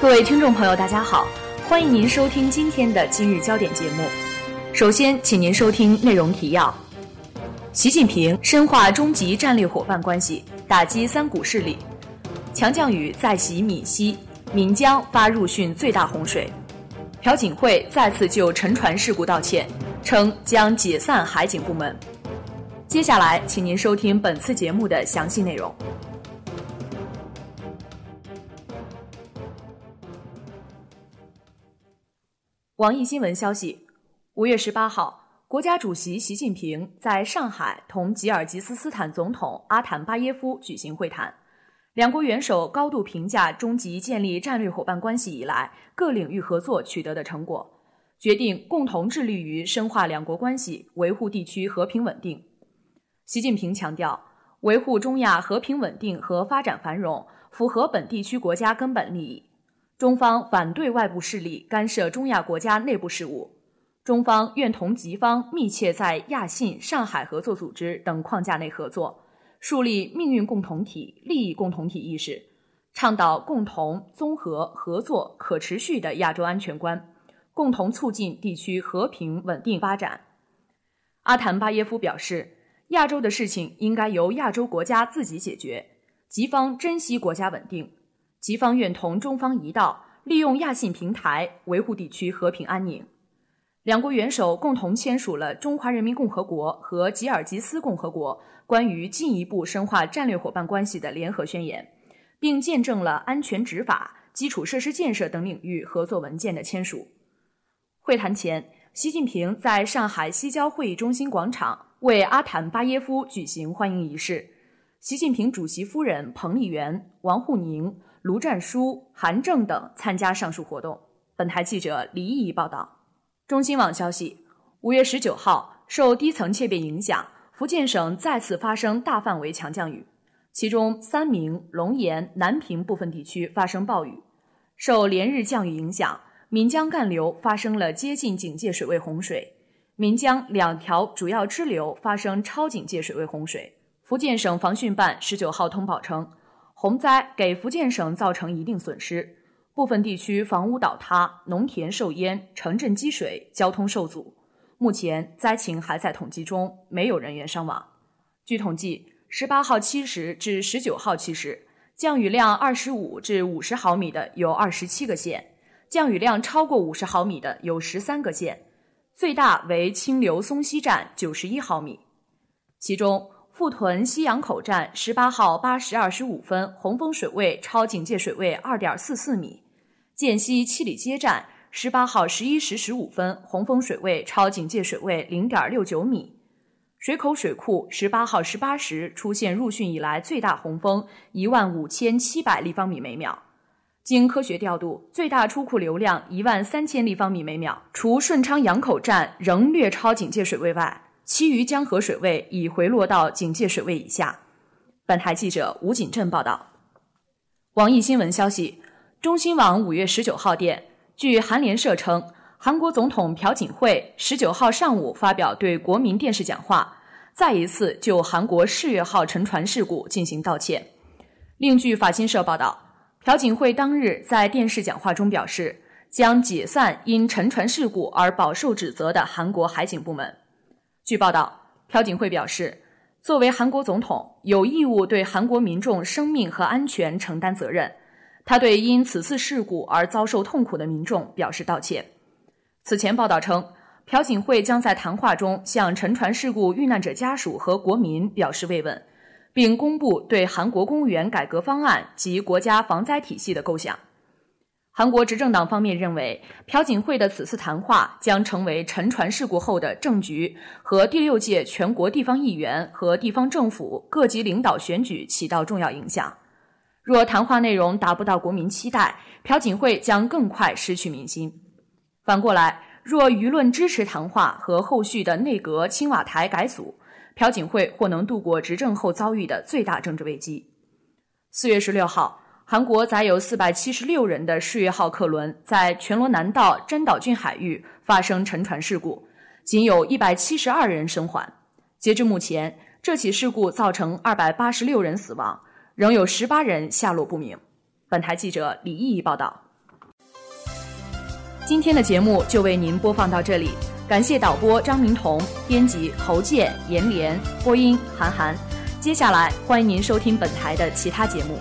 各位听众朋友，大家好，欢迎您收听今天的今日焦点节目。首先，请您收听内容提要：习近平深化中极战略伙伴关系，打击三股势力；强降雨再袭闽西，闽江发入汛最大洪水；朴槿惠再次就沉船事故道歉，称将解散海警部门。接下来，请您收听本次节目的详细内容。网易新闻消息，五月十八号，国家主席习近平在上海同吉尔吉斯斯坦总统阿坦巴耶夫举行会谈，两国元首高度评价中吉建立战略伙伴关系以来各领域合作取得的成果，决定共同致力于深化两国关系，维护地区和平稳定。习近平强调，维护中亚和平稳定和发展繁荣，符合本地区国家根本利益。中方反对外部势力干涉中亚国家内部事务，中方愿同吉方密切在亚信、上海合作组织等框架内合作，树立命运共同体、利益共同体意识，倡导共同、综合、合作、可持续的亚洲安全观，共同促进地区和平稳定发展。阿坦巴耶夫表示，亚洲的事情应该由亚洲国家自己解决，吉方珍惜国家稳定。吉方愿同中方一道，利用亚信平台维护地区和平安宁。两国元首共同签署了中华人民共和国和吉尔吉斯共和国关于进一步深化战略伙伴关系的联合宣言，并见证了安全执法、基础设施建设等领域合作文件的签署。会谈前，习近平在上海西郊会议中心广场为阿坦巴耶夫举行欢迎仪式。习近平主席夫人彭丽媛、王沪宁。卢战书、韩正等参加上述活动。本台记者李毅报道。中新网消息，五月十九号，受低层切变影响，福建省再次发生大范围强降雨，其中三明、龙岩、南平部分地区发生暴雨。受连日降雨影响，岷江干流发生了接近警戒水位洪水，岷江两条主要支流发生超警戒水位洪水。福建省防汛办十九号通报称。洪灾给福建省造成一定损失，部分地区房屋倒塌、农田受淹、城镇积水、交通受阻。目前灾情还在统计中，没有人员伤亡。据统计，十八号七时至十九号七时，降雨量二十五至五十毫米的有二十七个县，降雨量超过五十毫米的有十三个县，最大为清流松溪站九十一毫米，其中。富屯西洋口站十八号八时二十五分，洪峰水位超警戒水位二点四四米；涧西七里街站十八号十一时十五分，洪峰水位超警戒水位零点六九米；水口水库十八号十八时出现入汛以来最大洪峰一万五千七百立方米每秒，经科学调度，最大出库流量一万三千立方米每秒，除顺昌洋口站仍略超警戒水位外。其余江河水位已回落到警戒水位以下。本台记者吴锦镇报道。网易新闻消息，中新网五月十九号电，据韩联社称，韩国总统朴槿惠十九号上午发表对国民电视讲话，再一次就韩国世越号沉船事故进行道歉。另据法新社报道，朴槿惠当日在电视讲话中表示，将解散因沉船事故而饱受指责的韩国海警部门。据报道，朴槿惠表示，作为韩国总统，有义务对韩国民众生命和安全承担责任。他对因此次事故而遭受痛苦的民众表示道歉。此前报道称，朴槿惠将在谈话中向沉船事故遇难者家属和国民表示慰问，并公布对韩国公务员改革方案及国家防灾体系的构想。韩国执政党方面认为，朴槿惠的此次谈话将成为沉船事故后的政局和第六届全国地方议员和地方政府各级领导选举起到重要影响。若谈话内容达不到国民期待，朴槿惠将更快失去民心。反过来，若舆论支持谈话和后续的内阁青瓦台改组，朴槿惠或能度过执政后遭遇的最大政治危机。四月十六号。韩国载有四百七十六人的世越号客轮在全罗南道真岛郡海域发生沉船事故，仅有一百七十二人生还。截至目前，这起事故造成二百八十六人死亡，仍有十八人下落不明。本台记者李毅报道。今天的节目就为您播放到这里，感谢导播张明彤，编辑侯健、严莲，播音韩寒。接下来欢迎您收听本台的其他节目。